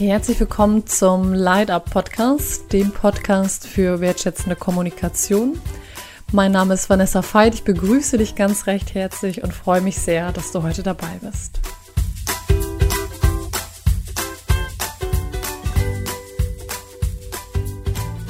Herzlich willkommen zum Light Up Podcast, dem Podcast für wertschätzende Kommunikation. Mein Name ist Vanessa Veit, ich begrüße dich ganz recht herzlich und freue mich sehr, dass du heute dabei bist.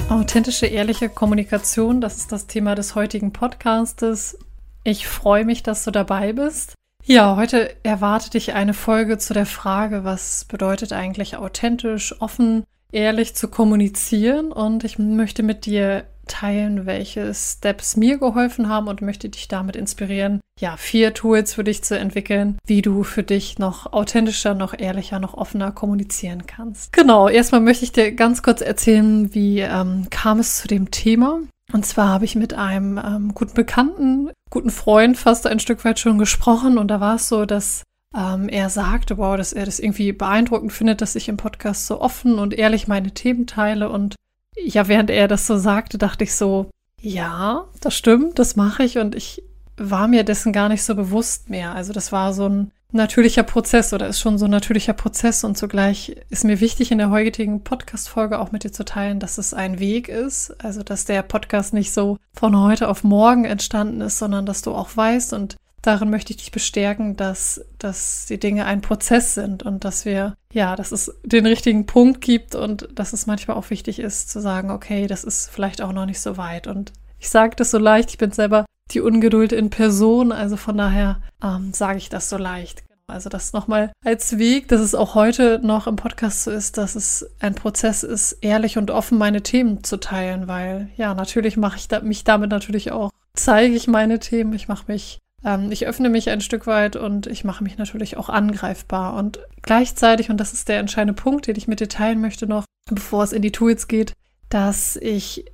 Authentische, ehrliche Kommunikation, das ist das Thema des heutigen Podcastes. Ich freue mich, dass du dabei bist. Ja, heute erwartet dich eine Folge zu der Frage, was bedeutet eigentlich authentisch, offen, ehrlich zu kommunizieren. Und ich möchte mit dir teilen, welche Steps mir geholfen haben und möchte dich damit inspirieren, ja, vier Tools für dich zu entwickeln, wie du für dich noch authentischer, noch ehrlicher, noch offener kommunizieren kannst. Genau, erstmal möchte ich dir ganz kurz erzählen, wie ähm, kam es zu dem Thema. Und zwar habe ich mit einem ähm, guten Bekannten, guten Freund fast ein Stück weit schon gesprochen. Und da war es so, dass ähm, er sagte, wow, dass er das irgendwie beeindruckend findet, dass ich im Podcast so offen und ehrlich meine Themen teile. Und ja, während er das so sagte, dachte ich so, ja, das stimmt, das mache ich. Und ich war mir dessen gar nicht so bewusst mehr. Also das war so ein natürlicher Prozess oder ist schon so ein natürlicher Prozess und zugleich ist mir wichtig in der heutigen Podcast-Folge auch mit dir zu teilen, dass es ein Weg ist, also dass der Podcast nicht so von heute auf morgen entstanden ist, sondern dass du auch weißt und darin möchte ich dich bestärken, dass, dass die Dinge ein Prozess sind und dass wir, ja, dass es den richtigen Punkt gibt und dass es manchmal auch wichtig ist zu sagen, okay, das ist vielleicht auch noch nicht so weit. Und ich sage das so leicht, ich bin selber die Ungeduld in Person. Also von daher ähm, sage ich das so leicht. Also das nochmal als Weg, dass es auch heute noch im Podcast so ist, dass es ein Prozess ist, ehrlich und offen meine Themen zu teilen, weil ja, natürlich mache ich da, mich damit natürlich auch, zeige ich meine Themen, ich mache mich, ähm, ich öffne mich ein Stück weit und ich mache mich natürlich auch angreifbar. Und gleichzeitig, und das ist der entscheidende Punkt, den ich mit dir teilen möchte noch, bevor es in die Tools geht, dass ich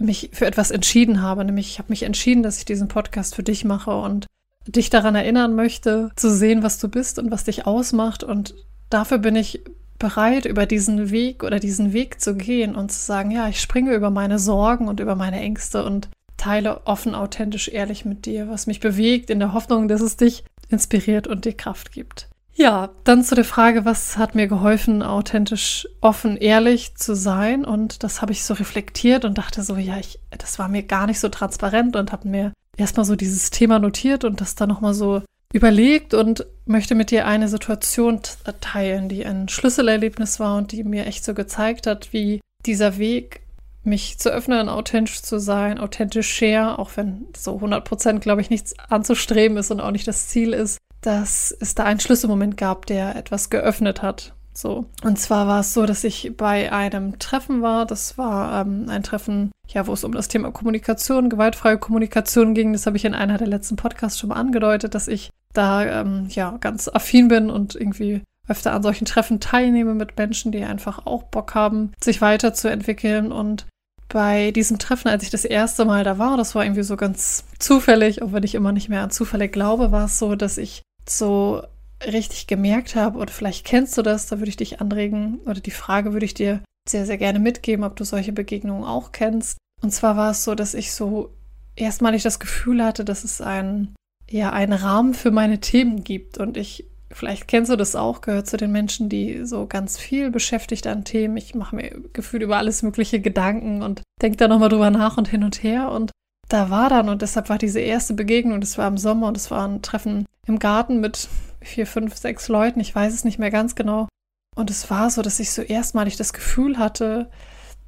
mich für etwas entschieden habe. Nämlich, ich habe mich entschieden, dass ich diesen Podcast für dich mache und dich daran erinnern möchte, zu sehen, was du bist und was dich ausmacht. Und dafür bin ich bereit, über diesen Weg oder diesen Weg zu gehen und zu sagen, ja, ich springe über meine Sorgen und über meine Ängste und teile offen, authentisch, ehrlich mit dir, was mich bewegt, in der Hoffnung, dass es dich inspiriert und dir Kraft gibt. Ja, dann zu der Frage, was hat mir geholfen, authentisch, offen, ehrlich zu sein? Und das habe ich so reflektiert und dachte so, ja, ich, das war mir gar nicht so transparent und habe mir erstmal so dieses Thema notiert und das dann nochmal so überlegt und möchte mit dir eine Situation teilen, die ein Schlüsselerlebnis war und die mir echt so gezeigt hat, wie dieser Weg, mich zu öffnen, authentisch zu sein, authentisch share, auch wenn so 100 Prozent, glaube ich, nichts anzustreben ist und auch nicht das Ziel ist, dass es da einen Schlüsselmoment gab, der etwas geöffnet hat. So. Und zwar war es so, dass ich bei einem Treffen war. Das war ähm, ein Treffen, ja, wo es um das Thema Kommunikation, gewaltfreie Kommunikation ging. Das habe ich in einer der letzten Podcasts schon mal angedeutet, dass ich da ähm, ja ganz affin bin und irgendwie öfter an solchen Treffen teilnehme mit Menschen, die einfach auch Bock haben, sich weiterzuentwickeln. Und bei diesem Treffen, als ich das erste Mal da war, das war irgendwie so ganz zufällig, auch wenn ich immer nicht mehr an Zufälle glaube, war es so, dass ich so richtig gemerkt habe, oder vielleicht kennst du das, da würde ich dich anregen, oder die Frage würde ich dir sehr, sehr gerne mitgeben, ob du solche Begegnungen auch kennst. Und zwar war es so, dass ich so erstmalig das Gefühl hatte, dass es ein, ja, einen Rahmen für meine Themen gibt. Und ich, vielleicht kennst du das auch, gehört zu den Menschen, die so ganz viel beschäftigt an Themen. Ich mache mir gefühlt über alles mögliche Gedanken und denke da nochmal drüber nach und hin und her. Und da war dann, und deshalb war diese erste Begegnung, das war im Sommer und es war ein Treffen im Garten mit vier, fünf, sechs Leuten, ich weiß es nicht mehr ganz genau. Und es war so, dass ich so erstmalig das Gefühl hatte,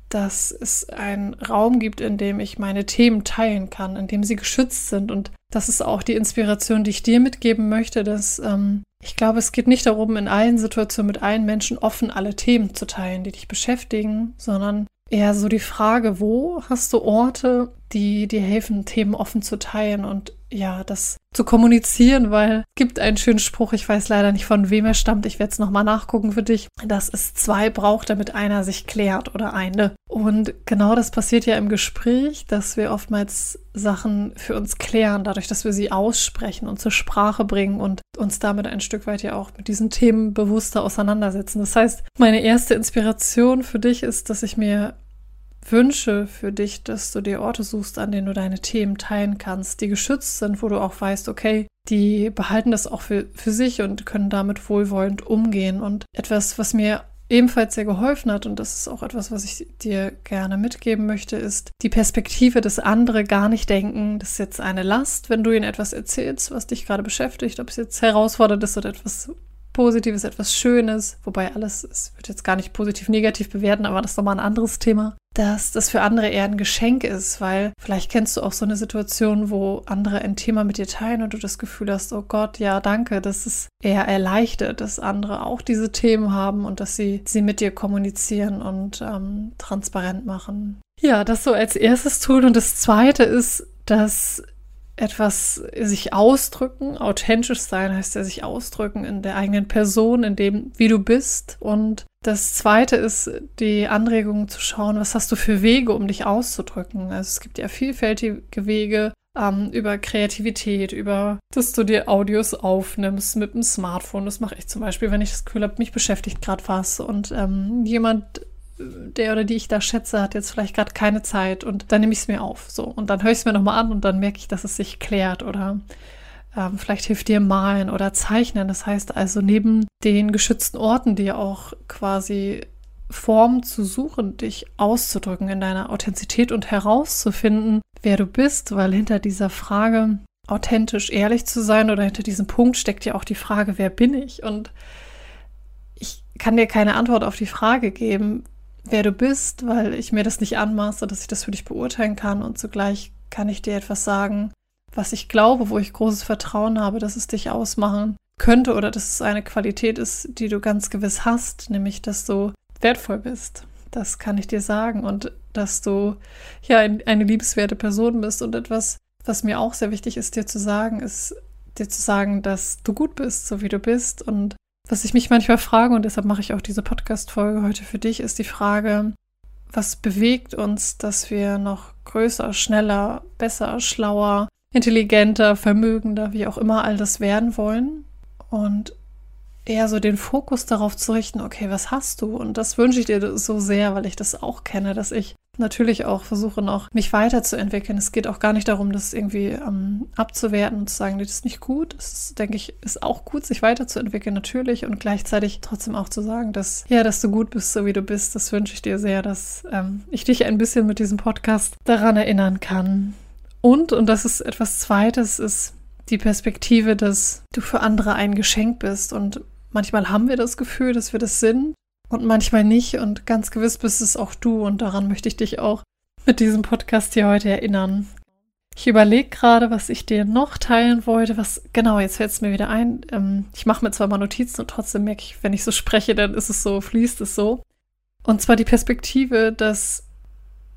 dass es einen Raum gibt, in dem ich meine Themen teilen kann, in dem sie geschützt sind. Und das ist auch die Inspiration, die ich dir mitgeben möchte, dass ähm, ich glaube, es geht nicht darum, in allen Situationen mit allen Menschen offen alle Themen zu teilen, die dich beschäftigen, sondern eher so die Frage, wo hast du Orte, die dir helfen, Themen offen zu teilen und ja, das zu kommunizieren, weil es gibt einen schönen Spruch, ich weiß leider nicht von wem er stammt, ich werde es nochmal nachgucken für dich, dass es zwei braucht, damit einer sich klärt oder eine. Und genau das passiert ja im Gespräch, dass wir oftmals Sachen für uns klären, dadurch, dass wir sie aussprechen und zur Sprache bringen und uns damit ein Stück weit ja auch mit diesen Themen bewusster auseinandersetzen. Das heißt, meine erste Inspiration für dich ist, dass ich mir wünsche für dich, dass du dir Orte suchst, an denen du deine Themen teilen kannst, die geschützt sind, wo du auch weißt, okay, die behalten das auch für, für sich und können damit wohlwollend umgehen. Und etwas, was mir ebenfalls sehr geholfen hat, und das ist auch etwas, was ich dir gerne mitgeben möchte, ist die Perspektive, dass andere gar nicht denken, das ist jetzt eine Last, wenn du ihnen etwas erzählst, was dich gerade beschäftigt, ob es jetzt herausfordernd ist oder etwas Positives, etwas Schönes, wobei alles, es wird jetzt gar nicht positiv, negativ bewerten, aber das ist nochmal ein anderes Thema, dass das für andere eher ein Geschenk ist, weil vielleicht kennst du auch so eine Situation, wo andere ein Thema mit dir teilen und du das Gefühl hast, oh Gott, ja, danke, dass es eher erleichtert, dass andere auch diese Themen haben und dass sie sie mit dir kommunizieren und ähm, transparent machen. Ja, das so als erstes tun und das zweite ist, dass etwas sich ausdrücken, authentisch sein heißt ja sich ausdrücken in der eigenen Person, in dem, wie du bist. Und das zweite ist die Anregung zu schauen, was hast du für Wege, um dich auszudrücken. Also es gibt ja vielfältige Wege ähm, über Kreativität, über, dass du dir Audios aufnimmst mit dem Smartphone. Das mache ich zum Beispiel, wenn ich das Gefühl habe, mich beschäftigt gerade was und ähm, jemand der oder die ich da schätze, hat jetzt vielleicht gerade keine Zeit und dann nehme ich es mir auf. So. Und dann höre ich es mir nochmal an und dann merke ich, dass es sich klärt oder ähm, vielleicht hilft dir malen oder zeichnen. Das heißt also, neben den geschützten Orten, dir auch quasi Formen zu suchen, dich auszudrücken in deiner Authentizität und herauszufinden, wer du bist, weil hinter dieser Frage authentisch ehrlich zu sein oder hinter diesem Punkt steckt ja auch die Frage, wer bin ich? Und ich kann dir keine Antwort auf die Frage geben, wer du bist, weil ich mir das nicht anmaße, dass ich das für dich beurteilen kann. Und zugleich kann ich dir etwas sagen, was ich glaube, wo ich großes Vertrauen habe, dass es dich ausmachen könnte oder dass es eine Qualität ist, die du ganz gewiss hast, nämlich dass du wertvoll bist. Das kann ich dir sagen. Und dass du ja eine liebenswerte Person bist. Und etwas, was mir auch sehr wichtig ist, dir zu sagen, ist dir zu sagen, dass du gut bist, so wie du bist. Und was ich mich manchmal frage, und deshalb mache ich auch diese Podcast-Folge heute für dich, ist die Frage, was bewegt uns, dass wir noch größer, schneller, besser, schlauer, intelligenter, vermögender, wie auch immer all das werden wollen? Und eher so den Fokus darauf zu richten, okay, was hast du? Und das wünsche ich dir so sehr, weil ich das auch kenne, dass ich natürlich auch versuche noch, mich weiterzuentwickeln. Es geht auch gar nicht darum, das irgendwie ähm, abzuwerten und zu sagen, das ist nicht gut. Es ist, denke ich, ist auch gut, sich weiterzuentwickeln, natürlich. Und gleichzeitig trotzdem auch zu sagen, dass, ja, dass du gut bist, so wie du bist. Das wünsche ich dir sehr, dass ähm, ich dich ein bisschen mit diesem Podcast daran erinnern kann. Und, und das ist etwas Zweites, ist die Perspektive, dass du für andere ein Geschenk bist. Und manchmal haben wir das Gefühl, dass wir das sind und manchmal nicht. Und ganz gewiss bist es auch du. Und daran möchte ich dich auch mit diesem Podcast hier heute erinnern. Ich überlege gerade, was ich dir noch teilen wollte. Was genau, jetzt fällt es mir wieder ein. Ähm, ich mache mir zwar mal Notizen und trotzdem merke ich, wenn ich so spreche, dann ist es so, fließt es so. Und zwar die Perspektive, dass,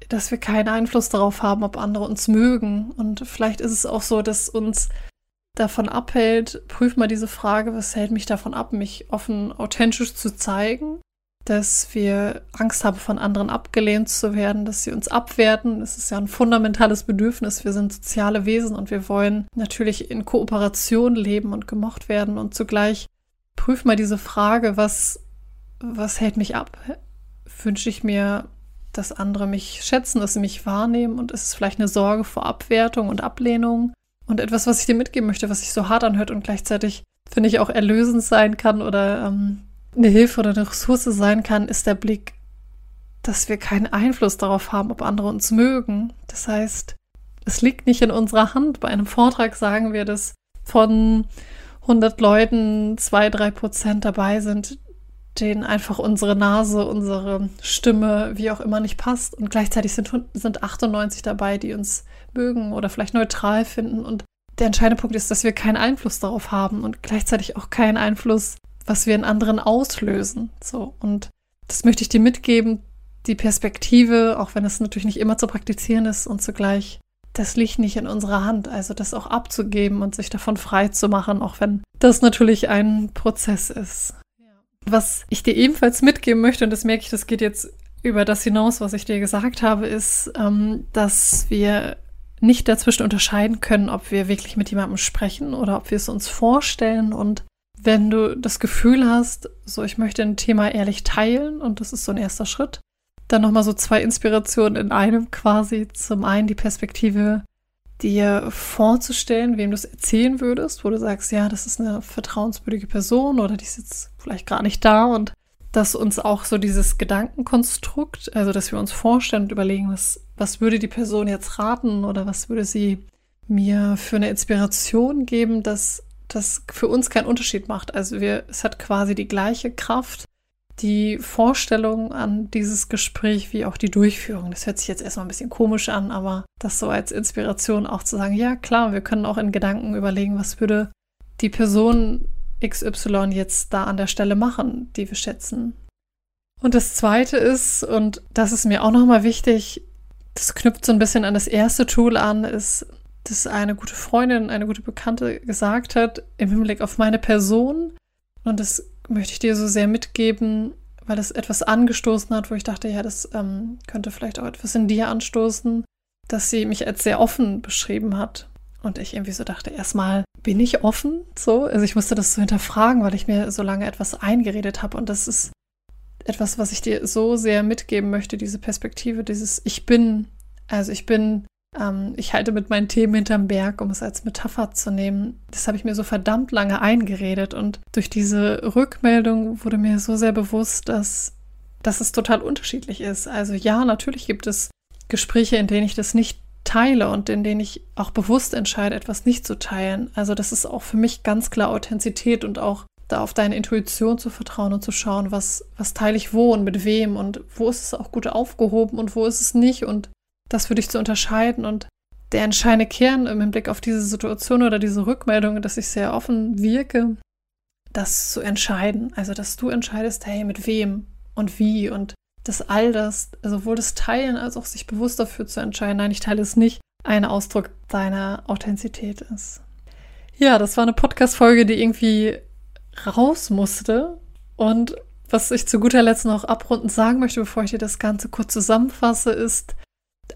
dass wir keinen Einfluss darauf haben, ob andere uns mögen. Und vielleicht ist es auch so, dass uns davon abhält, prüf mal diese Frage, was hält mich davon ab, mich offen, authentisch zu zeigen dass wir Angst haben, von anderen abgelehnt zu werden, dass sie uns abwerten. Das ist ja ein fundamentales Bedürfnis. Wir sind soziale Wesen und wir wollen natürlich in Kooperation leben und gemocht werden. Und zugleich prüf mal diese Frage, was, was hält mich ab? Wünsche ich mir, dass andere mich schätzen, dass sie mich wahrnehmen? Und ist es vielleicht eine Sorge vor Abwertung und Ablehnung? Und etwas, was ich dir mitgeben möchte, was sich so hart anhört und gleichzeitig, finde ich, auch erlösend sein kann oder ähm, eine Hilfe oder eine Ressource sein kann, ist der Blick, dass wir keinen Einfluss darauf haben, ob andere uns mögen. Das heißt, es liegt nicht in unserer Hand. Bei einem Vortrag sagen wir, dass von 100 Leuten zwei, drei Prozent dabei sind, denen einfach unsere Nase, unsere Stimme, wie auch immer nicht passt. Und gleichzeitig sind, sind 98 dabei, die uns mögen oder vielleicht neutral finden. Und der entscheidende Punkt ist, dass wir keinen Einfluss darauf haben und gleichzeitig auch keinen Einfluss was wir in anderen auslösen. So. Und das möchte ich dir mitgeben, die Perspektive, auch wenn es natürlich nicht immer zu praktizieren ist und zugleich, das liegt nicht in unserer Hand. Also das auch abzugeben und sich davon frei zu machen, auch wenn das natürlich ein Prozess ist. Was ich dir ebenfalls mitgeben möchte, und das merke ich, das geht jetzt über das hinaus, was ich dir gesagt habe, ist, ähm, dass wir nicht dazwischen unterscheiden können, ob wir wirklich mit jemandem sprechen oder ob wir es uns vorstellen und wenn du das Gefühl hast, so ich möchte ein Thema ehrlich teilen und das ist so ein erster Schritt, dann nochmal so zwei Inspirationen in einem quasi. Zum einen die Perspektive, dir vorzustellen, wem du es erzählen würdest, wo du sagst, ja, das ist eine vertrauenswürdige Person oder die ist jetzt vielleicht gar nicht da und dass uns auch so dieses Gedankenkonstrukt, also dass wir uns vorstellen und überlegen, was, was würde die Person jetzt raten oder was würde sie mir für eine Inspiration geben, dass das für uns keinen Unterschied macht. Also wir, es hat quasi die gleiche Kraft, die Vorstellung an dieses Gespräch wie auch die Durchführung. Das hört sich jetzt erstmal ein bisschen komisch an, aber das so als Inspiration auch zu sagen, ja klar, wir können auch in Gedanken überlegen, was würde die Person XY jetzt da an der Stelle machen, die wir schätzen. Und das zweite ist, und das ist mir auch nochmal wichtig, das knüpft so ein bisschen an das erste Tool an, ist, dass eine gute Freundin, eine gute Bekannte gesagt hat, im Hinblick auf meine Person. Und das möchte ich dir so sehr mitgeben, weil das etwas angestoßen hat, wo ich dachte, ja, das ähm, könnte vielleicht auch etwas in dir anstoßen, dass sie mich als sehr offen beschrieben hat. Und ich irgendwie so dachte, erstmal bin ich offen, so. Also ich musste das so hinterfragen, weil ich mir so lange etwas eingeredet habe. Und das ist etwas, was ich dir so sehr mitgeben möchte, diese Perspektive, dieses Ich bin. Also ich bin ähm, ich halte mit meinen Themen hinterm Berg, um es als Metapher zu nehmen. Das habe ich mir so verdammt lange eingeredet und durch diese Rückmeldung wurde mir so sehr bewusst, dass, dass es total unterschiedlich ist. Also ja, natürlich gibt es Gespräche, in denen ich das nicht teile und in denen ich auch bewusst entscheide, etwas nicht zu teilen. Also das ist auch für mich ganz klar Authentizität und auch da auf deine Intuition zu vertrauen und zu schauen, was, was teile ich wo und mit wem und wo ist es auch gut aufgehoben und wo ist es nicht und das für dich zu unterscheiden und der entscheidende Kern im Hinblick auf diese Situation oder diese Rückmeldung, dass ich sehr offen wirke, das zu entscheiden. Also, dass du entscheidest, hey, mit wem und wie und dass all das, sowohl das Teilen als auch sich bewusst dafür zu entscheiden, nein, ich teile es nicht, ein Ausdruck deiner Authentizität ist. Ja, das war eine Podcast-Folge, die irgendwie raus musste. Und was ich zu guter Letzt noch abrundend sagen möchte, bevor ich dir das Ganze kurz zusammenfasse, ist,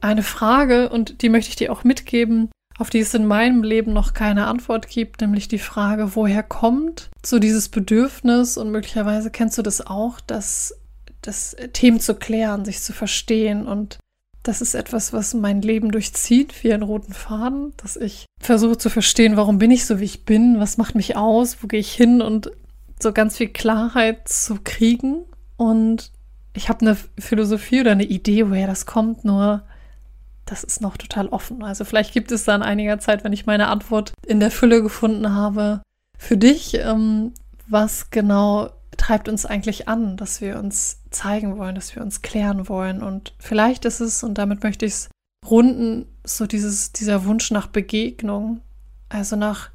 eine Frage, und die möchte ich dir auch mitgeben, auf die es in meinem Leben noch keine Antwort gibt, nämlich die Frage, woher kommt so dieses Bedürfnis? Und möglicherweise kennst du das auch, dass das Themen zu klären, sich zu verstehen. Und das ist etwas, was mein Leben durchzieht, wie einen roten Faden, dass ich versuche zu verstehen, warum bin ich so, wie ich bin, was macht mich aus, wo gehe ich hin? Und so ganz viel Klarheit zu kriegen. Und ich habe eine Philosophie oder eine Idee, woher das kommt, nur das ist noch total offen. Also vielleicht gibt es dann einiger Zeit, wenn ich meine Antwort in der Fülle gefunden habe, für dich, ähm, was genau treibt uns eigentlich an, dass wir uns zeigen wollen, dass wir uns klären wollen. Und vielleicht ist es, und damit möchte ich es runden, so dieses, dieser Wunsch nach Begegnung, also nach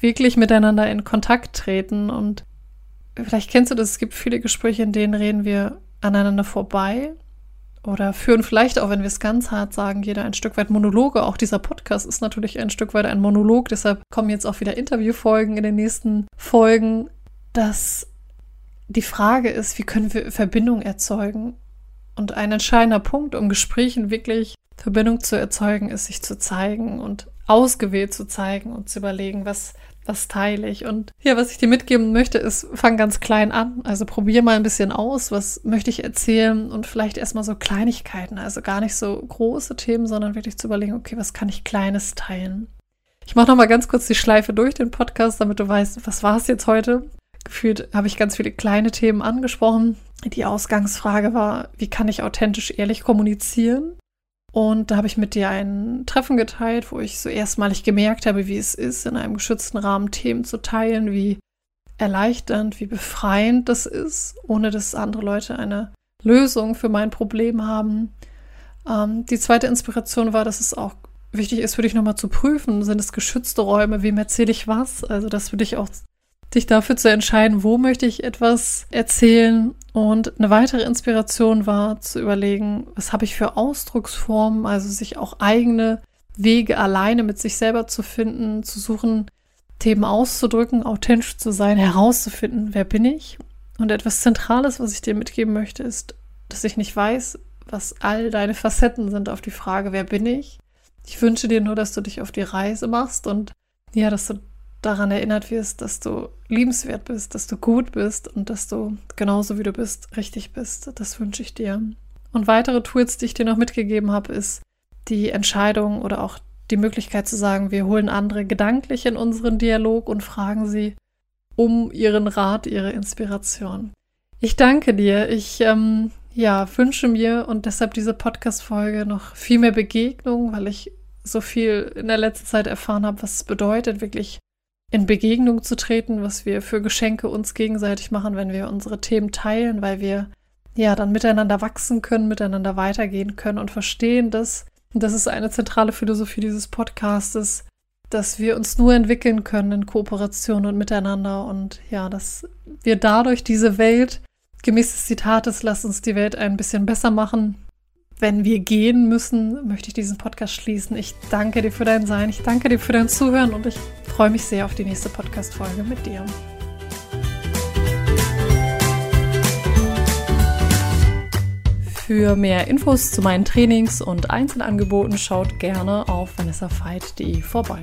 wirklich miteinander in Kontakt treten. Und vielleicht kennst du das, es gibt viele Gespräche, in denen reden wir aneinander vorbei oder führen vielleicht auch, wenn wir es ganz hart sagen, jeder ein Stück weit Monologe. Auch dieser Podcast ist natürlich ein Stück weit ein Monolog. Deshalb kommen jetzt auch wieder Interviewfolgen in den nächsten Folgen, dass die Frage ist, wie können wir Verbindung erzeugen? Und ein entscheidender Punkt, um Gesprächen wirklich Verbindung zu erzeugen, ist, sich zu zeigen und ausgewählt zu zeigen und zu überlegen, was was teile ich. Und ja, was ich dir mitgeben möchte, ist, fang ganz klein an. Also probier mal ein bisschen aus, was möchte ich erzählen und vielleicht erstmal so Kleinigkeiten, also gar nicht so große Themen, sondern wirklich zu überlegen, okay, was kann ich Kleines teilen. Ich mache nochmal ganz kurz die Schleife durch den Podcast, damit du weißt, was war es jetzt heute. Gefühlt habe ich ganz viele kleine Themen angesprochen. Die Ausgangsfrage war, wie kann ich authentisch ehrlich kommunizieren? Und da habe ich mit dir ein Treffen geteilt, wo ich so erstmalig gemerkt habe, wie es ist, in einem geschützten Rahmen Themen zu teilen, wie erleichternd, wie befreiend das ist, ohne dass andere Leute eine Lösung für mein Problem haben. Ähm, die zweite Inspiration war, dass es auch wichtig ist für dich nochmal zu prüfen, sind es geschützte Räume, wem erzähle ich was? Also, dass für dich auch dich dafür zu entscheiden, wo möchte ich etwas erzählen. Und eine weitere Inspiration war zu überlegen, was habe ich für Ausdrucksformen, also sich auch eigene Wege alleine mit sich selber zu finden, zu suchen, Themen auszudrücken, authentisch zu sein, herauszufinden, wer bin ich. Und etwas Zentrales, was ich dir mitgeben möchte, ist, dass ich nicht weiß, was all deine Facetten sind auf die Frage, wer bin ich. Ich wünsche dir nur, dass du dich auf die Reise machst und ja, dass du daran erinnert wirst, dass du liebenswert bist, dass du gut bist und dass du genauso wie du bist richtig bist. Das wünsche ich dir. Und weitere Tools, die ich dir noch mitgegeben habe, ist die Entscheidung oder auch die Möglichkeit zu sagen, wir holen andere gedanklich in unseren Dialog und fragen sie um ihren Rat, ihre Inspiration. Ich danke dir. Ich ähm, ja, wünsche mir und deshalb diese Podcast-Folge noch viel mehr Begegnung, weil ich so viel in der letzten Zeit erfahren habe, was es bedeutet, wirklich in Begegnung zu treten, was wir für Geschenke uns gegenseitig machen, wenn wir unsere Themen teilen, weil wir ja dann miteinander wachsen können, miteinander weitergehen können und verstehen, dass, das ist eine zentrale Philosophie dieses Podcastes, dass wir uns nur entwickeln können in Kooperation und miteinander und ja, dass wir dadurch diese Welt, gemäß des Zitates, lass uns die Welt ein bisschen besser machen. Wenn wir gehen müssen, möchte ich diesen Podcast schließen. Ich danke dir für dein Sein, ich danke dir für dein Zuhören und ich freue mich sehr auf die nächste Podcast-Folge mit dir. Für mehr Infos zu meinen Trainings und Einzelangeboten schaut gerne auf vanessafeit.de vorbei.